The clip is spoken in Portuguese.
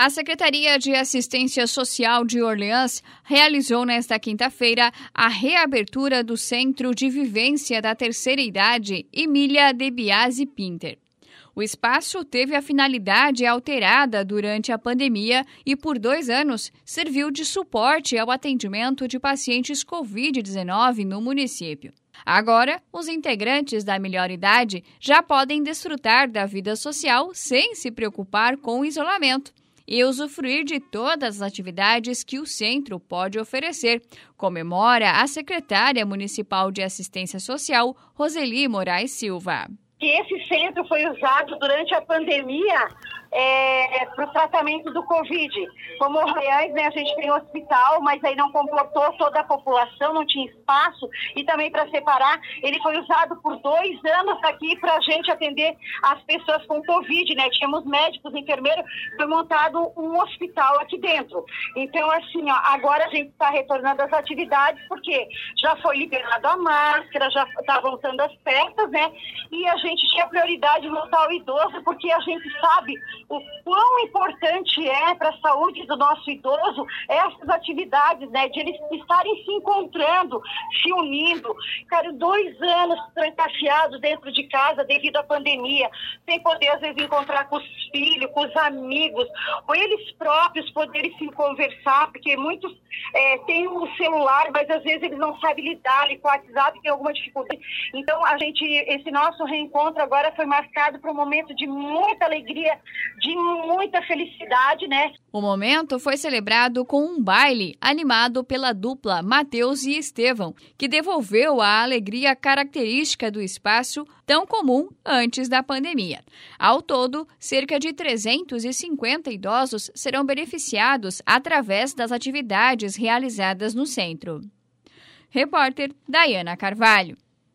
A Secretaria de Assistência Social de Orleans realizou nesta quinta-feira a reabertura do Centro de Vivência da Terceira Idade Emília de Biasi Pinter. O espaço teve a finalidade alterada durante a pandemia e, por dois anos, serviu de suporte ao atendimento de pacientes Covid-19 no município. Agora, os integrantes da melhor idade já podem desfrutar da vida social sem se preocupar com o isolamento e usufruir de todas as atividades que o centro pode oferecer, comemora a secretária municipal de assistência social, Roseli Moraes Silva. Que esse centro foi usado durante a pandemia é, para o tratamento do Covid. Como Orleans, né, a gente tem um hospital, mas aí não comportou toda a população, não tinha espaço, e também para separar, ele foi usado por dois anos aqui para a gente atender as pessoas com Covid, né? Tínhamos médicos, enfermeiros, foi montado um hospital aqui dentro. Então, assim, ó, agora a gente está retornando às atividades, porque já foi liberado a máscara, já está voltando as festas, né? E a gente tinha prioridade voltar ao idoso, porque a gente sabe o quão importante é para a saúde do nosso idoso essas atividades, né? De eles estarem se encontrando, se unindo. Cara, dois anos trancafiados dentro de casa devido à pandemia, sem poder, às vezes, encontrar com os filhos, com os amigos, ou eles próprios poderem se conversar, porque muitos é, têm o um celular, mas às vezes eles não sabem lidar com o WhatsApp, tem alguma dificuldade. Então, a gente, esse nosso reencontro agora foi marcado por um momento de muita alegria, de muita felicidade, né? O momento foi celebrado com um baile animado pela dupla Matheus e Estevão, que devolveu a alegria característica do espaço tão comum antes da pandemia. Ao todo, cerca de 350 idosos serão beneficiados através das atividades realizadas no centro. Repórter Dayana Carvalho.